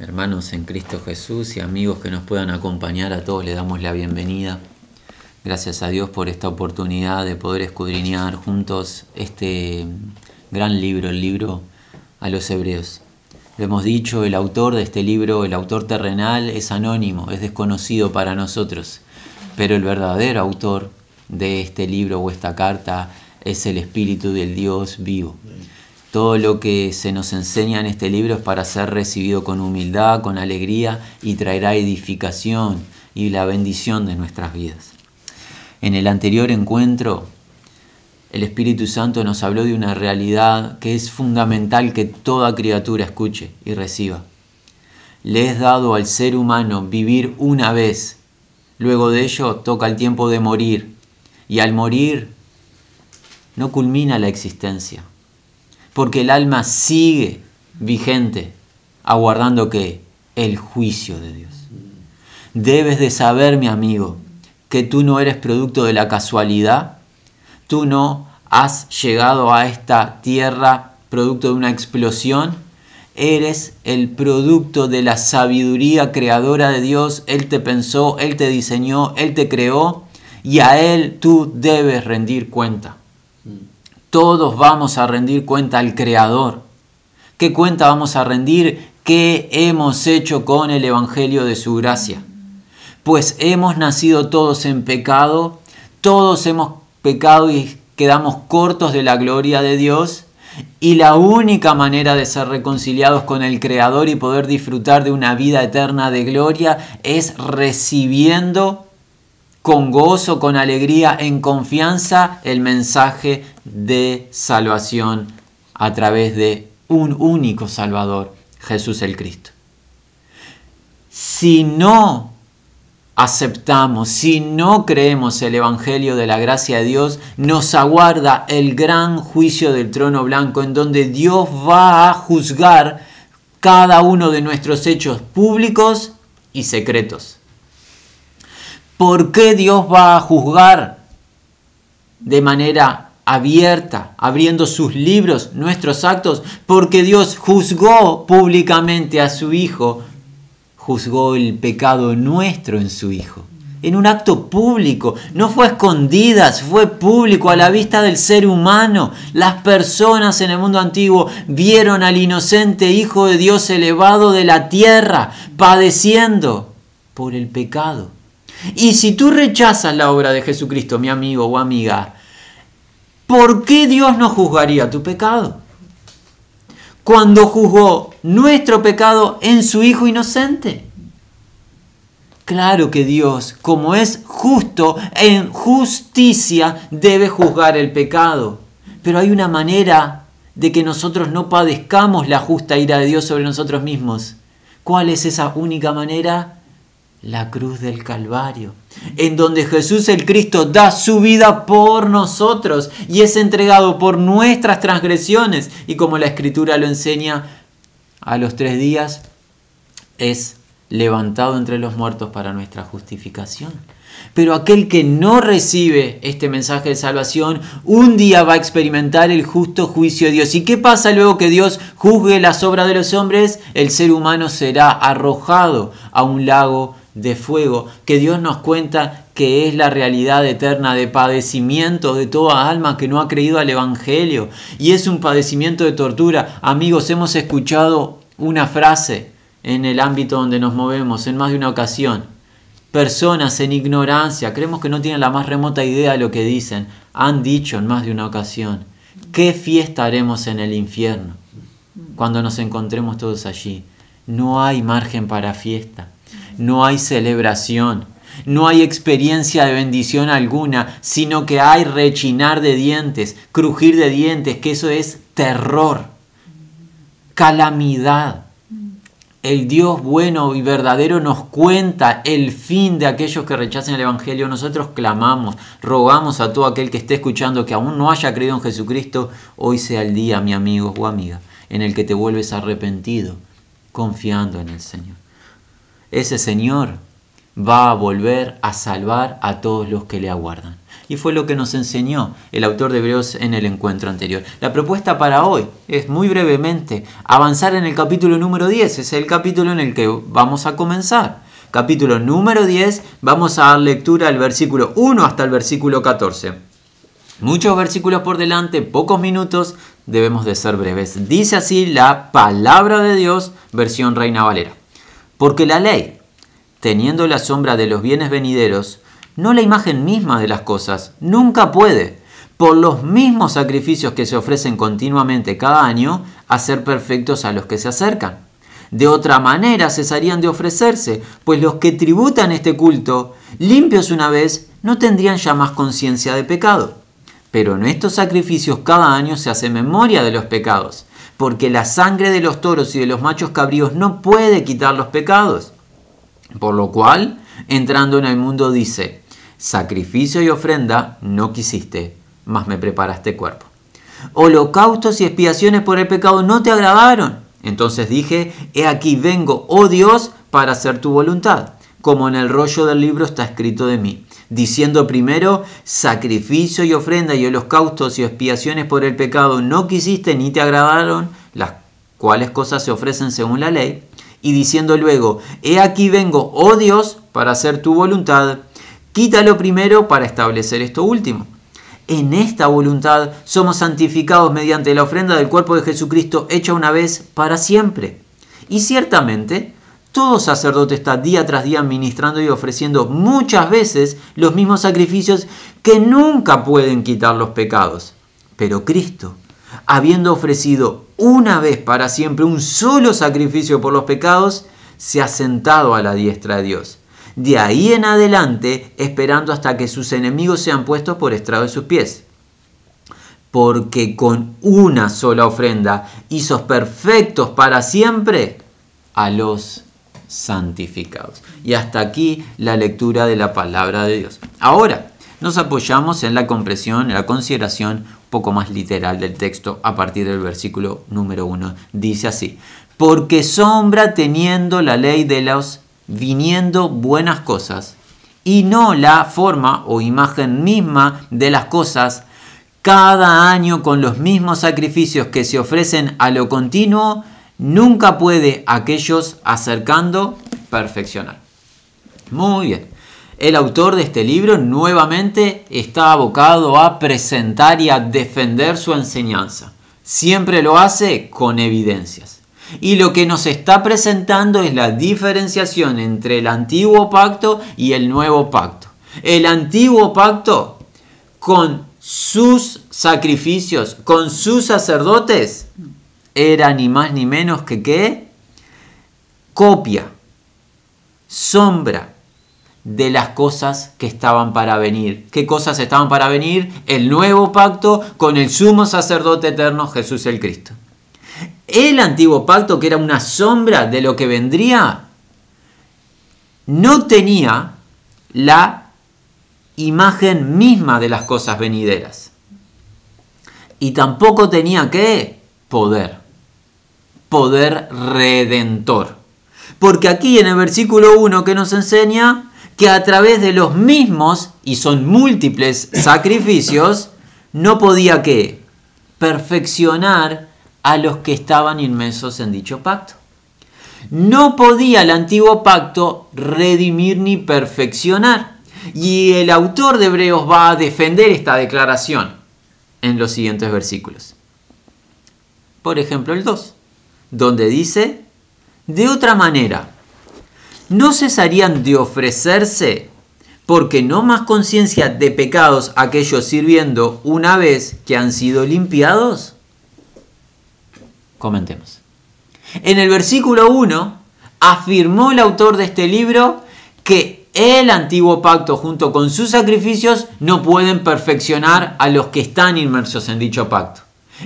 hermanos en Cristo Jesús y amigos que nos puedan acompañar, a todos les damos la bienvenida. Gracias a Dios por esta oportunidad de poder escudriñar juntos este gran libro, el libro a los hebreos. Lo hemos dicho, el autor de este libro, el autor terrenal, es anónimo, es desconocido para nosotros, pero el verdadero autor de este libro o esta carta es el Espíritu del Dios vivo. Todo lo que se nos enseña en este libro es para ser recibido con humildad, con alegría y traerá edificación y la bendición de nuestras vidas. En el anterior encuentro, el Espíritu Santo nos habló de una realidad que es fundamental que toda criatura escuche y reciba. Le es dado al ser humano vivir una vez, luego de ello toca el tiempo de morir, y al morir no culmina la existencia porque el alma sigue vigente, aguardando que el juicio de Dios. Debes de saber, mi amigo, que tú no eres producto de la casualidad, tú no has llegado a esta tierra producto de una explosión, eres el producto de la sabiduría creadora de Dios, Él te pensó, Él te diseñó, Él te creó y a Él tú debes rendir cuenta. Todos vamos a rendir cuenta al Creador. ¿Qué cuenta vamos a rendir? ¿Qué hemos hecho con el Evangelio de su gracia? Pues hemos nacido todos en pecado, todos hemos pecado y quedamos cortos de la gloria de Dios. Y la única manera de ser reconciliados con el Creador y poder disfrutar de una vida eterna de gloria es recibiendo con gozo, con alegría, en confianza el mensaje de salvación a través de un único Salvador, Jesús el Cristo. Si no aceptamos, si no creemos el Evangelio de la gracia de Dios, nos aguarda el gran juicio del trono blanco en donde Dios va a juzgar cada uno de nuestros hechos públicos y secretos. ¿Por qué Dios va a juzgar de manera abierta, abriendo sus libros, nuestros actos? Porque Dios juzgó públicamente a su Hijo, juzgó el pecado nuestro en su Hijo. En un acto público, no fue escondidas, fue público a la vista del ser humano. Las personas en el mundo antiguo vieron al inocente Hijo de Dios elevado de la tierra, padeciendo por el pecado. Y si tú rechazas la obra de Jesucristo, mi amigo o amiga, ¿por qué Dios no juzgaría tu pecado? Cuando juzgó nuestro pecado en su Hijo inocente. Claro que Dios, como es justo, en justicia debe juzgar el pecado. Pero hay una manera de que nosotros no padezcamos la justa ira de Dios sobre nosotros mismos. ¿Cuál es esa única manera? la cruz del Calvario, en donde Jesús el Cristo da su vida por nosotros y es entregado por nuestras transgresiones y como la escritura lo enseña, a los tres días es levantado entre los muertos para nuestra justificación. Pero aquel que no recibe este mensaje de salvación, un día va a experimentar el justo juicio de Dios. ¿Y qué pasa luego que Dios juzgue las obras de los hombres? El ser humano será arrojado a un lago de fuego, que Dios nos cuenta que es la realidad eterna de padecimiento de toda alma que no ha creído al Evangelio. Y es un padecimiento de tortura. Amigos, hemos escuchado una frase en el ámbito donde nos movemos en más de una ocasión. Personas en ignorancia, creemos que no tienen la más remota idea de lo que dicen, han dicho en más de una ocasión, ¿qué fiesta haremos en el infierno cuando nos encontremos todos allí? No hay margen para fiesta no hay celebración, no hay experiencia de bendición alguna, sino que hay rechinar de dientes, crujir de dientes, que eso es terror, calamidad. El Dios bueno y verdadero nos cuenta el fin de aquellos que rechazan el Evangelio. Nosotros clamamos, rogamos a todo aquel que esté escuchando que aún no haya creído en Jesucristo, hoy sea el día, mi amigo o amiga, en el que te vuelves arrepentido, confiando en el Señor ese Señor va a volver a salvar a todos los que le aguardan. Y fue lo que nos enseñó el autor de Hebreos en el encuentro anterior. La propuesta para hoy es muy brevemente avanzar en el capítulo número 10. Es el capítulo en el que vamos a comenzar. Capítulo número 10, vamos a dar lectura al versículo 1 hasta el versículo 14. Muchos versículos por delante, pocos minutos, debemos de ser breves. Dice así la palabra de Dios, versión Reina Valera. Porque la ley, teniendo la sombra de los bienes venideros, no la imagen misma de las cosas, nunca puede, por los mismos sacrificios que se ofrecen continuamente cada año, hacer perfectos a los que se acercan. De otra manera cesarían de ofrecerse, pues los que tributan este culto, limpios una vez, no tendrían ya más conciencia de pecado. Pero en estos sacrificios cada año se hace memoria de los pecados, porque la sangre de los toros y de los machos cabríos no puede quitar los pecados. Por lo cual, entrando en el mundo dice, sacrificio y ofrenda no quisiste, mas me preparaste cuerpo. Holocaustos y expiaciones por el pecado no te agradaron. Entonces dije, he aquí vengo, oh Dios, para hacer tu voluntad, como en el rollo del libro está escrito de mí, diciendo primero, sacrificio y ofrenda y holocaustos y expiaciones por el pecado no quisiste ni te agradaron, las cuales cosas se ofrecen según la ley, y diciendo luego, he aquí vengo, oh Dios, para hacer tu voluntad, quítalo primero para establecer esto último. En esta voluntad somos santificados mediante la ofrenda del cuerpo de Jesucristo hecha una vez para siempre. Y ciertamente, todo sacerdote está día tras día ministrando y ofreciendo muchas veces los mismos sacrificios que nunca pueden quitar los pecados. Pero Cristo, habiendo ofrecido una vez para siempre un solo sacrificio por los pecados, se ha sentado a la diestra de Dios. De ahí en adelante, esperando hasta que sus enemigos sean puestos por estrado de sus pies. Porque con una sola ofrenda hizo perfectos para siempre a los santificados. Y hasta aquí la lectura de la palabra de Dios. Ahora, nos apoyamos en la comprensión, en la consideración poco más literal del texto a partir del versículo número 1. Dice así, porque sombra teniendo la ley de los viniendo buenas cosas y no la forma o imagen misma de las cosas, cada año con los mismos sacrificios que se ofrecen a lo continuo, nunca puede aquellos acercando perfeccionar. Muy bien. El autor de este libro nuevamente está abocado a presentar y a defender su enseñanza. Siempre lo hace con evidencias. Y lo que nos está presentando es la diferenciación entre el antiguo pacto y el nuevo pacto. El antiguo pacto con sus sacrificios, con sus sacerdotes, era ni más ni menos que qué? Copia, sombra, de las cosas que estaban para venir. ¿Qué cosas estaban para venir? El nuevo pacto con el sumo sacerdote eterno Jesús el Cristo. El antiguo pacto, que era una sombra de lo que vendría, no tenía la imagen misma de las cosas venideras. Y tampoco tenía qué? Poder. Poder redentor. Porque aquí en el versículo 1 que nos enseña, que a través de los mismos, y son múltiples sacrificios, no podía que perfeccionar a los que estaban inmensos en dicho pacto. No podía el antiguo pacto redimir ni perfeccionar. Y el autor de Hebreos va a defender esta declaración en los siguientes versículos. Por ejemplo, el 2, donde dice, de otra manera, no cesarían de ofrecerse, porque no más conciencia de pecados aquellos sirviendo una vez que han sido limpiados? Comentemos. En el versículo 1 afirmó el autor de este libro que el antiguo pacto junto con sus sacrificios no pueden perfeccionar a los que están inmersos en dicho pacto.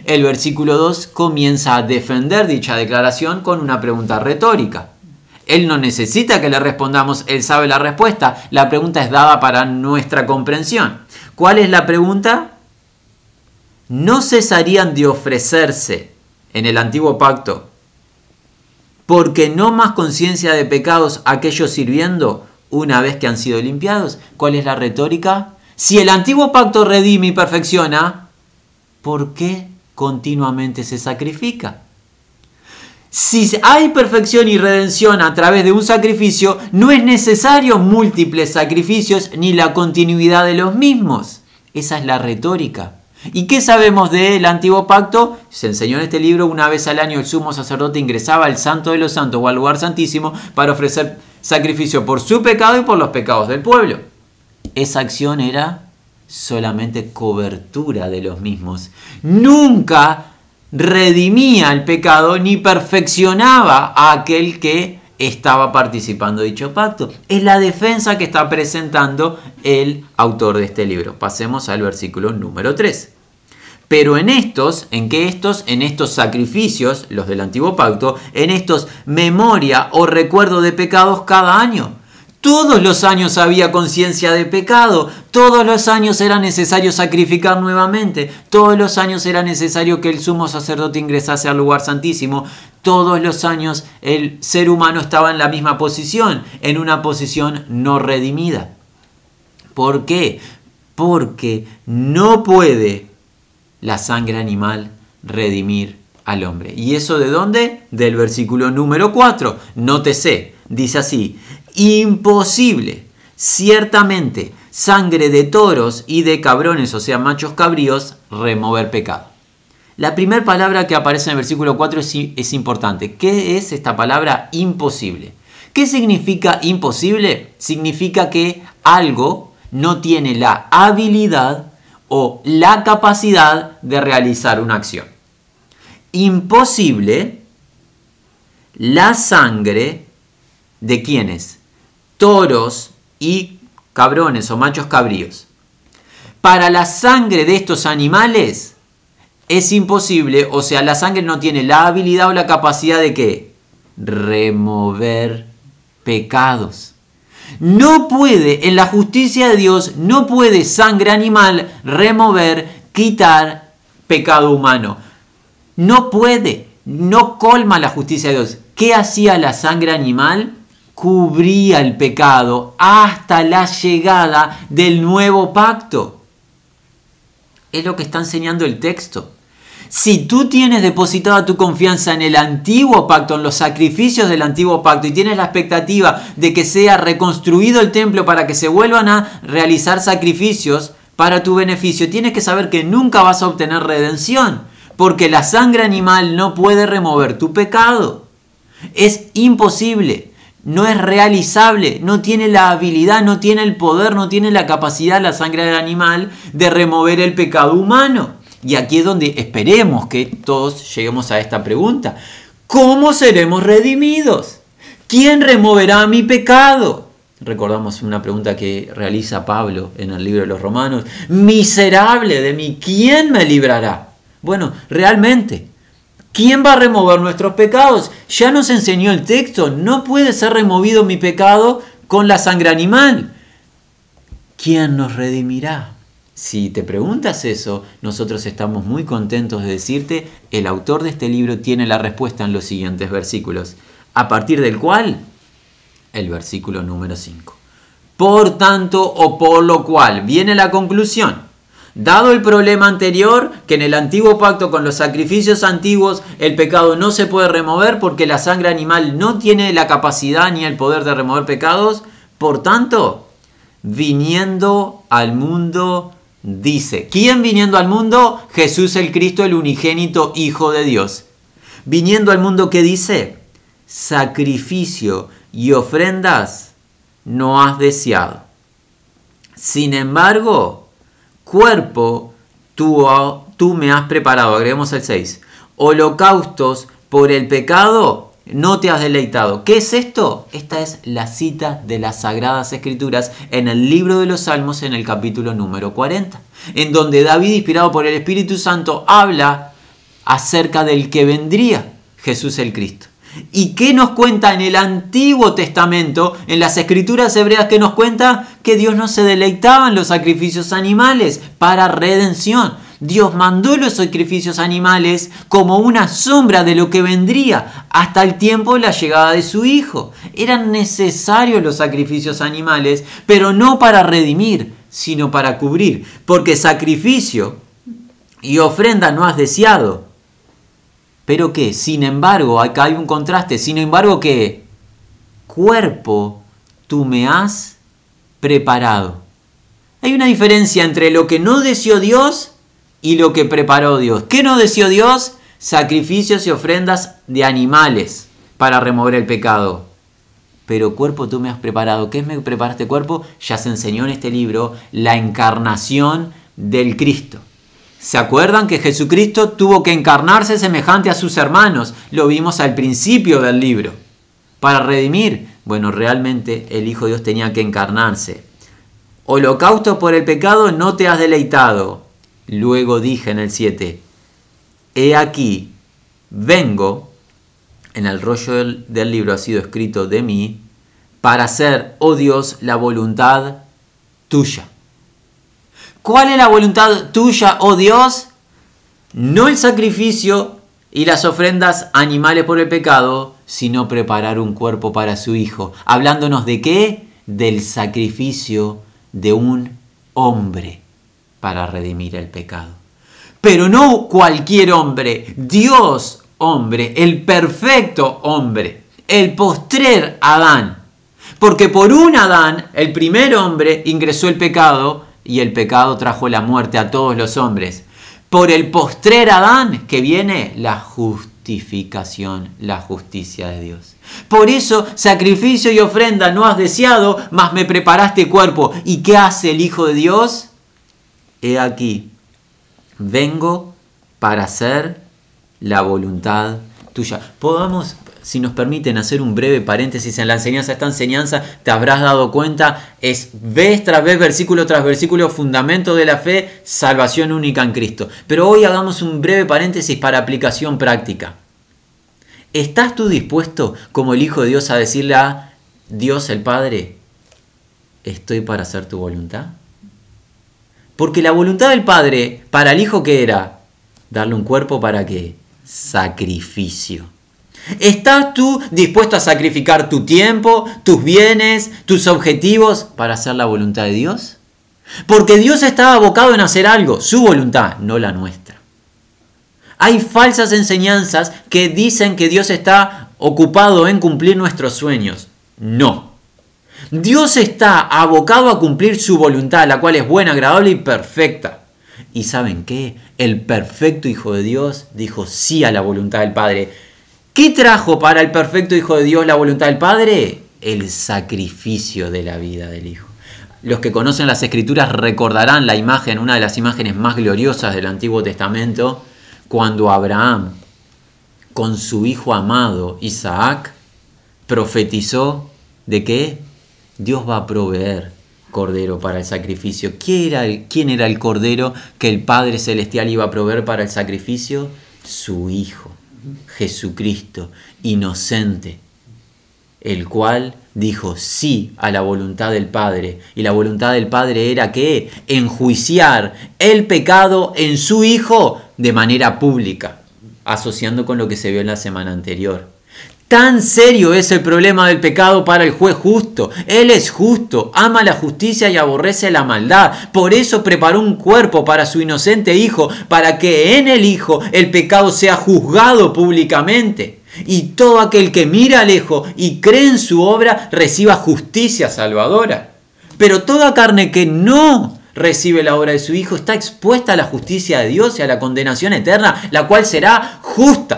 El versículo 2 comienza a defender dicha declaración con una pregunta retórica. Él no necesita que le respondamos, Él sabe la respuesta. La pregunta es dada para nuestra comprensión. ¿Cuál es la pregunta? ¿No cesarían de ofrecerse en el antiguo pacto porque no más conciencia de pecados aquellos sirviendo una vez que han sido limpiados? ¿Cuál es la retórica? Si el antiguo pacto redime y perfecciona, ¿por qué continuamente se sacrifica? Si hay perfección y redención a través de un sacrificio, no es necesario múltiples sacrificios ni la continuidad de los mismos. Esa es la retórica. ¿Y qué sabemos del antiguo pacto? Se enseñó en este libro, una vez al año el sumo sacerdote ingresaba al santo de los santos o al lugar santísimo para ofrecer sacrificio por su pecado y por los pecados del pueblo. Esa acción era solamente cobertura de los mismos. Nunca redimía el pecado ni perfeccionaba a aquel que estaba participando dicho pacto. Es la defensa que está presentando el autor de este libro. Pasemos al versículo número 3. Pero en estos, en que estos, en estos sacrificios, los del antiguo pacto, en estos memoria o recuerdo de pecados cada año. Todos los años había conciencia de pecado, todos los años era necesario sacrificar nuevamente, todos los años era necesario que el sumo sacerdote ingresase al lugar santísimo, todos los años el ser humano estaba en la misma posición, en una posición no redimida. ¿Por qué? Porque no puede la sangre animal redimir al hombre. ¿Y eso de dónde? Del versículo número 4. Nótese, dice así, imposible, ciertamente, sangre de toros y de cabrones, o sea, machos cabríos, remover pecado. La primera palabra que aparece en el versículo 4 es, es, importante. ¿Qué es esta palabra imposible? ¿Qué significa imposible? Significa que algo no tiene la habilidad o la capacidad de realizar una acción. Imposible la sangre de quienes? Toros y cabrones o machos cabríos. Para la sangre de estos animales es imposible, o sea, la sangre no tiene la habilidad o la capacidad de qué? Remover pecados. No puede, en la justicia de Dios, no puede sangre animal remover, quitar pecado humano. No puede, no colma la justicia de Dios. ¿Qué hacía la sangre animal? Cubría el pecado hasta la llegada del nuevo pacto. Es lo que está enseñando el texto. Si tú tienes depositada tu confianza en el antiguo pacto, en los sacrificios del antiguo pacto, y tienes la expectativa de que sea reconstruido el templo para que se vuelvan a realizar sacrificios para tu beneficio, tienes que saber que nunca vas a obtener redención, porque la sangre animal no puede remover tu pecado. Es imposible, no es realizable, no tiene la habilidad, no tiene el poder, no tiene la capacidad la sangre del animal de remover el pecado humano. Y aquí es donde esperemos que todos lleguemos a esta pregunta. ¿Cómo seremos redimidos? ¿Quién removerá mi pecado? Recordamos una pregunta que realiza Pablo en el libro de los Romanos. Miserable de mí, ¿quién me librará? Bueno, realmente, ¿quién va a remover nuestros pecados? Ya nos enseñó el texto, no puede ser removido mi pecado con la sangre animal. ¿Quién nos redimirá? Si te preguntas eso, nosotros estamos muy contentos de decirte, el autor de este libro tiene la respuesta en los siguientes versículos, a partir del cual, el versículo número 5. Por tanto o por lo cual, viene la conclusión. Dado el problema anterior, que en el antiguo pacto con los sacrificios antiguos el pecado no se puede remover porque la sangre animal no tiene la capacidad ni el poder de remover pecados, por tanto, viniendo al mundo dice, ¿quién viniendo al mundo? Jesús el Cristo, el unigénito Hijo de Dios. Viniendo al mundo, ¿qué dice? Sacrificio y ofrendas no has deseado. Sin embargo, cuerpo tú, tú me has preparado. Agreguemos el 6. Holocaustos por el pecado no te has deleitado. ¿Qué es esto? Esta es la cita de las Sagradas Escrituras en el libro de los Salmos en el capítulo número 40, en donde David, inspirado por el Espíritu Santo, habla acerca del que vendría, Jesús el Cristo. ¿Y qué nos cuenta en el Antiguo Testamento, en las escrituras hebreas que nos cuenta que Dios no se deleitaba en los sacrificios animales para redención? Dios mandó los sacrificios animales como una sombra de lo que vendría hasta el tiempo de la llegada de su Hijo. Eran necesarios los sacrificios animales, pero no para redimir, sino para cubrir, porque sacrificio y ofrenda no has deseado. Pero que, sin embargo, acá hay un contraste, sin embargo que cuerpo tú me has preparado. Hay una diferencia entre lo que no deseó Dios y lo que preparó Dios. ¿Qué no deseó Dios? Sacrificios y ofrendas de animales para remover el pecado. Pero cuerpo tú me has preparado. ¿Qué me preparaste cuerpo? Ya se enseñó en este libro la encarnación del Cristo. ¿Se acuerdan que Jesucristo tuvo que encarnarse semejante a sus hermanos? Lo vimos al principio del libro. Para redimir. Bueno, realmente el Hijo de Dios tenía que encarnarse. Holocausto por el pecado no te has deleitado. Luego dije en el 7, he aquí, vengo, en el rollo del, del, libro ha sido escrito de mí, para hacer, oh Dios, la voluntad tuya. ¿Cuál es la voluntad tuya, oh Dios? No el sacrificio y las ofrendas animales por el pecado, sino preparar un cuerpo para su Hijo. Hablándonos de qué? Del sacrificio de un hombre para redimir el pecado. Pero no cualquier hombre, Dios hombre, el perfecto hombre, el postrer Adán. Porque por un Adán, el primer hombre, ingresó el pecado y el pecado trajo la muerte a todos los hombres. Por el postrer Adán que viene la justificación, la justicia de Dios. Por eso sacrificio y ofrenda no has deseado, mas me preparaste cuerpo. ¿Y qué hace el Hijo de Dios? He aquí, vengo para hacer la voluntad tuya. Podamos, si nos permiten, hacer un breve paréntesis en la enseñanza. Esta enseñanza, te habrás dado cuenta, es vez tras vez, versículo tras versículo, fundamento de la fe, salvación única en Cristo. Pero hoy hagamos un breve paréntesis para aplicación práctica. ¿Estás tú dispuesto como el Hijo de Dios a decirle a Dios el Padre, estoy para hacer tu voluntad? Porque la voluntad del Padre para el Hijo que era darle un cuerpo para qué? Sacrificio. ¿Estás tú dispuesto a sacrificar tu tiempo, tus bienes, tus objetivos para hacer la voluntad de Dios? Porque Dios está abocado en hacer algo, su voluntad, no la nuestra. Hay falsas enseñanzas que dicen que Dios está ocupado en cumplir nuestros sueños. No. Dios está abocado a cumplir su voluntad, la cual es buena, agradable y perfecta. ¿Y saben qué? El perfecto Hijo de Dios dijo sí a la voluntad del Padre. ¿Qué trajo para el perfecto Hijo de Dios la voluntad del Padre? El sacrificio de la vida del Hijo. Los que conocen las escrituras recordarán la imagen, una de las imágenes más gloriosas del Antiguo Testamento, cuando Abraham, con su hijo amado Isaac, profetizó de que Dios va a proveer cordero para el sacrificio. ¿Quién era, el, ¿Quién era el cordero que el Padre Celestial iba a proveer para el sacrificio? Su Hijo, Jesucristo, inocente, el cual dijo sí a la voluntad del Padre. Y la voluntad del Padre era que enjuiciar el pecado en su Hijo de manera pública, asociando con lo que se vio en la semana anterior. Tan serio es el problema del pecado para el juez justo. Él es justo, ama la justicia y aborrece la maldad. Por eso preparó un cuerpo para su inocente hijo, para que en el hijo el pecado sea juzgado públicamente. Y todo aquel que mira lejos y cree en su obra reciba justicia salvadora. Pero toda carne que no recibe la obra de su Hijo está expuesta a la justicia de Dios y a la condenación eterna, la cual será justa.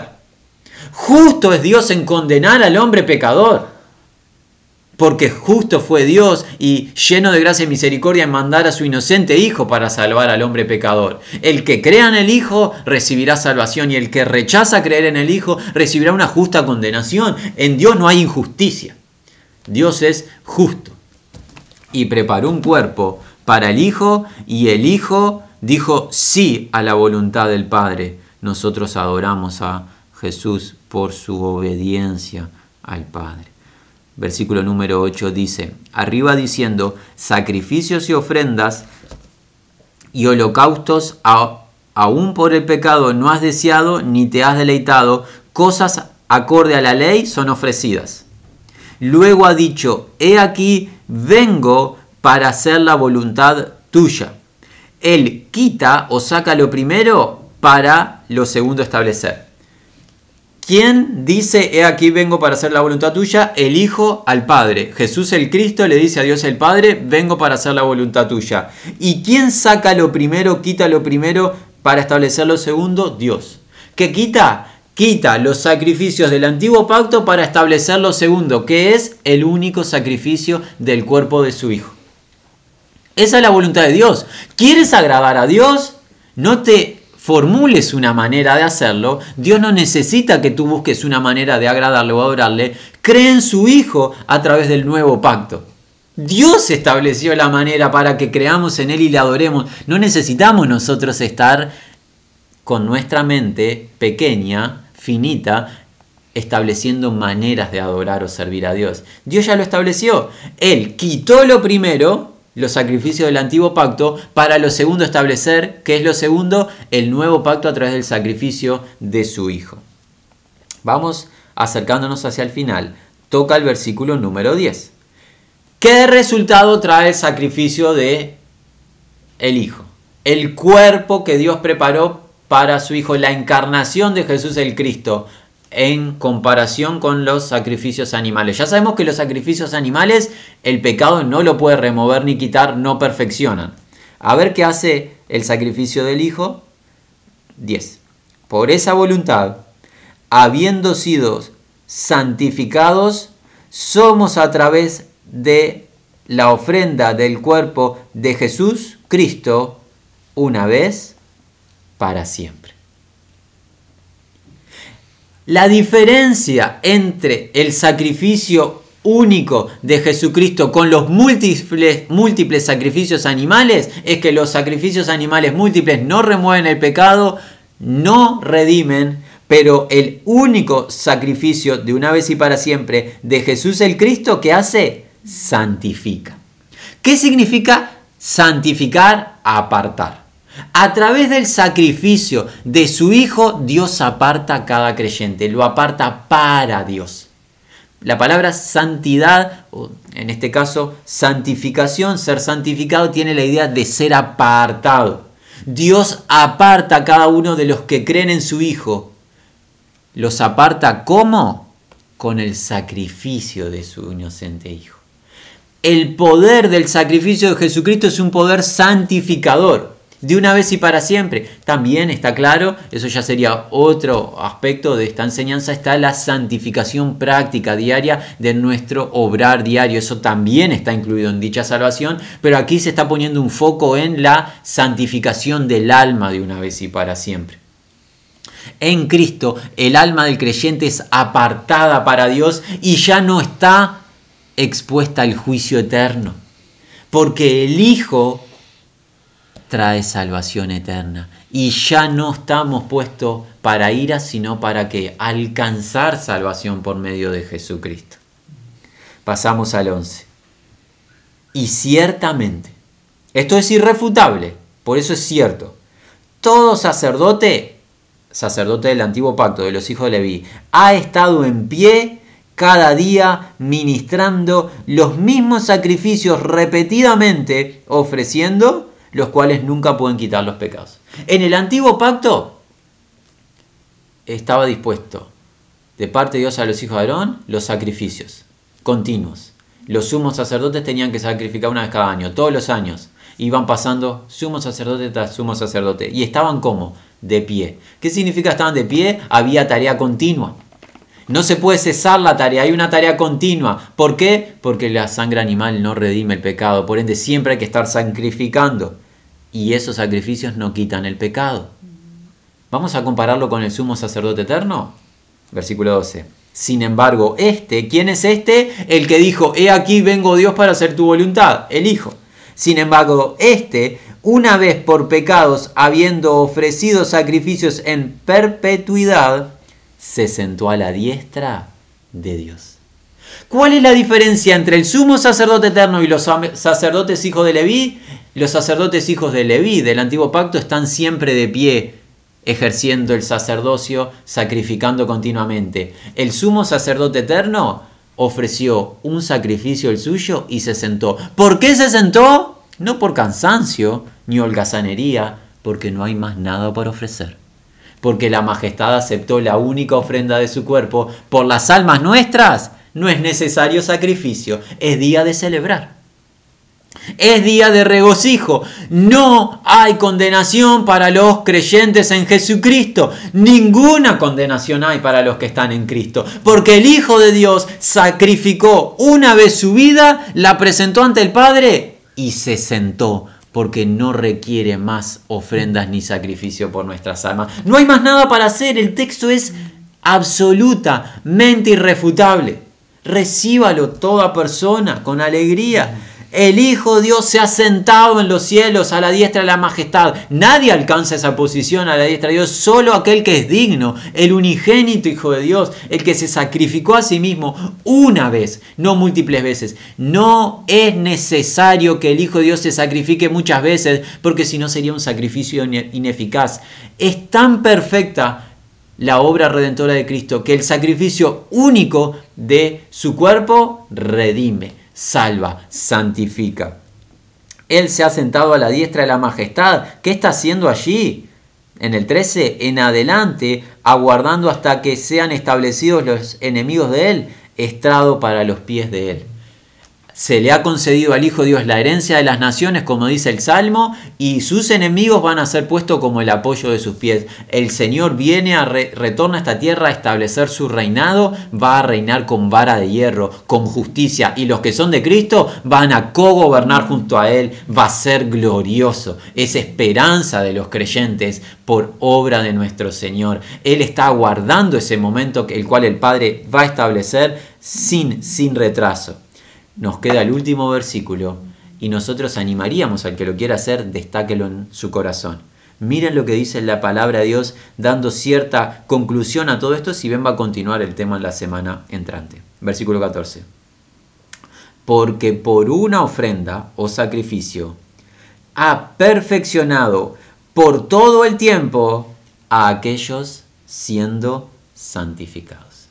Justo es Dios en condenar al hombre pecador. Porque justo fue Dios y lleno de gracia y misericordia en mandar a su inocente Hijo para salvar al hombre pecador. El que crea en el Hijo recibirá salvación y el que rechaza creer en el Hijo recibirá una justa condenación. En Dios no hay injusticia. Dios es justo. Y preparó un cuerpo para el Hijo y el Hijo dijo sí a la voluntad del Padre. Nosotros adoramos a Jesús por su obediencia al Padre. Versículo número 8 dice, arriba diciendo, sacrificios y ofrendas y holocaustos aún por el pecado no has deseado ni te has deleitado, cosas acorde a la ley son ofrecidas. Luego ha dicho, he aquí, vengo para hacer la voluntad tuya. Él quita o saca lo primero para lo segundo establecer. ¿Quién dice, he aquí vengo para hacer la voluntad tuya? El Hijo al Padre. Jesús el Cristo le dice a Dios el Padre, vengo para hacer la voluntad tuya. ¿Y quién saca lo primero, quita lo primero para establecer lo segundo? Dios. ¿Qué quita? Quita los sacrificios del antiguo pacto para establecer lo segundo, que es el único sacrificio del cuerpo de su Hijo. Esa es la voluntad de Dios. ¿Quieres agradar a Dios? No te formules una manera de hacerlo. Dios no necesita que tú busques una manera de agradarle o adorarle. Cree en su Hijo a través del nuevo pacto. Dios estableció la manera para que creamos en Él y le adoremos. No necesitamos nosotros estar con nuestra mente pequeña, finita, estableciendo maneras de adorar o servir a Dios. Dios ya lo estableció. Él quitó lo primero los sacrificios del antiguo pacto para lo segundo establecer, que es lo segundo, el nuevo pacto a través del sacrificio de su Hijo. Vamos acercándonos hacia el final. Toca el versículo número 10. ¿Qué resultado trae el sacrificio de el Hijo? El cuerpo que Dios preparó para su Hijo, la encarnación de Jesús el Cristo, en comparación con los sacrificios animales. Ya sabemos que los sacrificios animales el pecado no lo puede remover ni quitar, no perfeccionan. A ver qué hace el sacrificio del Hijo. 10. Por esa voluntad, habiendo sido santificados, somos a través de la ofrenda del cuerpo de Jesús Cristo una vez para siempre. La diferencia entre el sacrificio único de Jesucristo con los múltiples, múltiples sacrificios animales es que los sacrificios animales múltiples no remueven el pecado, no redimen, pero el único sacrificio de una vez y para siempre de Jesús el Cristo que hace, santifica. ¿Qué significa santificar? Apartar. A través del sacrificio de su Hijo, Dios aparta a cada creyente, lo aparta para Dios. La palabra santidad, o en este caso santificación, ser santificado, tiene la idea de ser apartado. Dios aparta a cada uno de los que creen en su Hijo. ¿Los aparta cómo? Con el sacrificio de su inocente Hijo. El poder del sacrificio de Jesucristo es un poder santificador de una vez y para siempre. También está claro, eso ya sería otro aspecto de esta enseñanza, está la santificación práctica diaria de nuestro obrar diario. Eso también está incluido en dicha salvación, pero aquí se está poniendo un foco en la santificación del alma de una vez y para siempre. En Cristo el alma del creyente es apartada para Dios y ya no está expuesta al juicio eterno, porque el Hijo trae salvación eterna. Y ya no estamos puestos para ira, sino para que alcanzar salvación por medio de Jesucristo. Pasamos al 11. Y ciertamente, esto es irrefutable, por eso es cierto, todo sacerdote, sacerdote del antiguo pacto de los hijos de Leví, ha estado en pie cada día ministrando los mismos sacrificios repetidamente, ofreciendo los cuales nunca pueden quitar los pecados. En el antiguo pacto estaba dispuesto de parte de Dios a los hijos de Aarón los sacrificios continuos. Los sumos sacerdotes tenían que sacrificar una vez cada año, todos los años. Iban pasando sumo sacerdote tras sumo sacerdote. Y estaban como? De pie. ¿Qué significa estaban de pie? Había tarea continua. No se puede cesar la tarea, hay una tarea continua. ¿Por qué? Porque la sangre animal no redime el pecado, por ende siempre hay que estar sacrificando. Y esos sacrificios no quitan el pecado. ¿Vamos a compararlo con el sumo sacerdote eterno? Versículo 12. Sin embargo, este, ¿quién es este? El que dijo, he aquí vengo Dios para hacer tu voluntad, el Hijo. Sin embargo, este, una vez por pecados, habiendo ofrecido sacrificios en perpetuidad, se sentó a la diestra de Dios. ¿Cuál es la diferencia entre el sumo sacerdote eterno y los sacerdotes hijos de Leví? Los sacerdotes hijos de Leví del antiguo pacto están siempre de pie, ejerciendo el sacerdocio, sacrificando continuamente. El sumo sacerdote eterno ofreció un sacrificio el suyo y se sentó. ¿Por qué se sentó? no por cansancio ni holgazanería, porque no hay más nada para ofrecer. Porque la majestad aceptó la única ofrenda de su cuerpo por las almas nuestras, no es necesario sacrificio, es día de celebrar. Es día de regocijo. No hay condenación para los creyentes en Jesucristo. Ninguna condenación hay para los que están en Cristo. Porque el Hijo de Dios sacrificó una vez su vida, la presentó ante el Padre y se sentó. Porque no requiere más ofrendas ni sacrificio por nuestras almas. No hay más nada para hacer. El texto es absolutamente irrefutable. Recíbalo toda persona con alegría el Hijo Dios se ha sentado en los cielos a la diestra de la majestad. Nadie alcanza esa posición a la diestra de Dios, solo aquel que es digno, el unigénito Hijo de Dios, el que se sacrificó a sí mismo una vez, no múltiples veces. No es necesario que el Hijo de Dios se sacrifique muchas veces, porque si no sería un sacrificio ineficaz. Es tan perfecta la obra redentora de Cristo que el sacrificio único de su cuerpo redime salva, santifica. Él se ha sentado a la diestra de la majestad. ¿Qué está haciendo allí? En el 13, en adelante, aguardando hasta que sean establecidos los enemigos de Él, estrado para los pies de Él se le ha concedido al Hijo Dios la herencia de las naciones, como dice el Salmo, y sus enemigos van a ser puestos como el apoyo de sus pies. El Señor viene a retorna a esta tierra a establecer su reinado, va a reinar con vara de hierro, con justicia, y los que son de Cristo van a cogobernar junto a Él, va a ser glorioso. Es esperanza de los creyentes por obra de nuestro Señor. Él está aguardando ese momento el cual el Padre va a establecer sin, sin retraso nos queda el último versículo y nosotros animaríamos al que lo quiera hacer, destáquelo en su corazón. Miren lo que dice la palabra de Dios dando cierta conclusión a todo esto, si ven va a continuar el tema en la semana entrante. Versículo 14. Porque por una ofrenda o sacrificio ha perfeccionado por todo el tiempo a aquellos siendo santificados.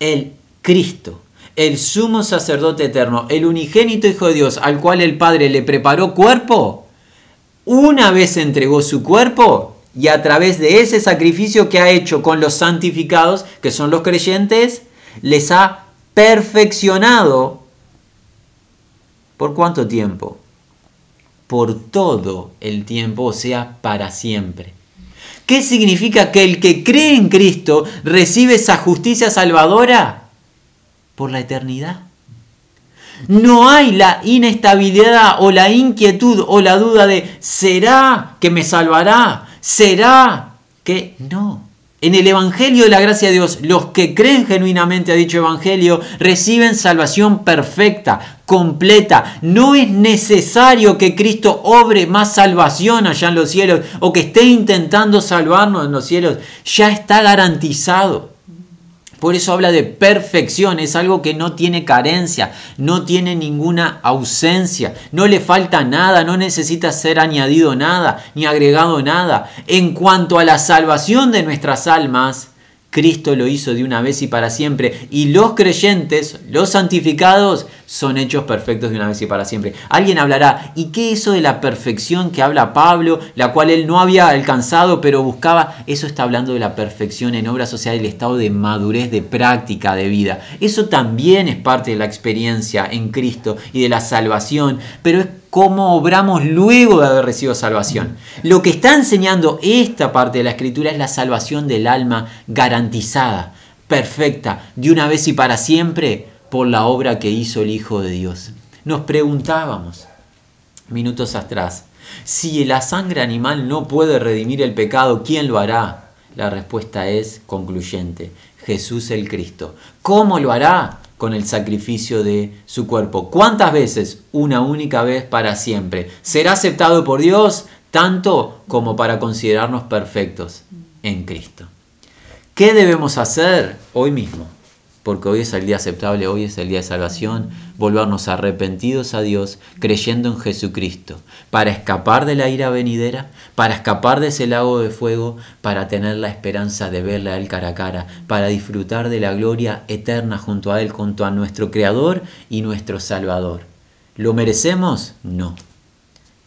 El Cristo el sumo sacerdote eterno, el unigénito Hijo de Dios, al cual el Padre le preparó cuerpo, una vez entregó su cuerpo y a través de ese sacrificio que ha hecho con los santificados, que son los creyentes, les ha perfeccionado. ¿Por cuánto tiempo? Por todo el tiempo, o sea, para siempre. ¿Qué significa que el que cree en Cristo recibe esa justicia salvadora? Por la eternidad. No hay la inestabilidad o la inquietud o la duda de ¿será que me salvará? ¿Será que no? En el Evangelio de la gracia de Dios, los que creen genuinamente a dicho Evangelio reciben salvación perfecta, completa. No es necesario que Cristo obre más salvación allá en los cielos o que esté intentando salvarnos en los cielos. Ya está garantizado. Por eso habla de perfección, es algo que no tiene carencia, no tiene ninguna ausencia, no le falta nada, no necesita ser añadido nada, ni agregado nada. En cuanto a la salvación de nuestras almas, Cristo lo hizo de una vez y para siempre. Y los creyentes, los santificados, son hechos perfectos de una vez y para siempre. Alguien hablará, ¿y qué es eso de la perfección que habla Pablo, la cual él no había alcanzado pero buscaba? Eso está hablando de la perfección en obra social, el estado de madurez, de práctica de vida. Eso también es parte de la experiencia en Cristo y de la salvación, pero es cómo obramos luego de haber recibido salvación. Lo que está enseñando esta parte de la escritura es la salvación del alma garantizada, perfecta, de una vez y para siempre por la obra que hizo el Hijo de Dios. Nos preguntábamos minutos atrás, si la sangre animal no puede redimir el pecado, ¿quién lo hará? La respuesta es concluyente, Jesús el Cristo. ¿Cómo lo hará? Con el sacrificio de su cuerpo. ¿Cuántas veces? Una única vez para siempre. ¿Será aceptado por Dios tanto como para considerarnos perfectos en Cristo? ¿Qué debemos hacer hoy mismo? Porque hoy es el día aceptable, hoy es el día de salvación, volvernos arrepentidos a Dios, creyendo en Jesucristo, para escapar de la ira venidera, para escapar de ese lago de fuego, para tener la esperanza de verle a Él cara a cara, para disfrutar de la gloria eterna junto a Él, junto a nuestro Creador y nuestro Salvador. ¿Lo merecemos? No.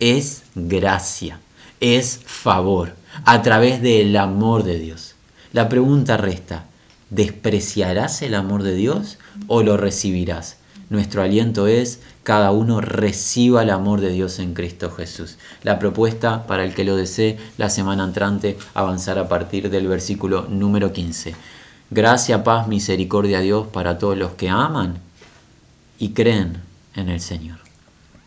Es gracia, es favor, a través del amor de Dios. La pregunta resta, ¿despreciarás el amor de Dios o lo recibirás? Nuestro aliento es cada uno reciba el amor de Dios en Cristo Jesús. La propuesta para el que lo desee la semana entrante avanzar a partir del versículo número 15. Gracia, paz, misericordia a Dios para todos los que aman y creen en el Señor.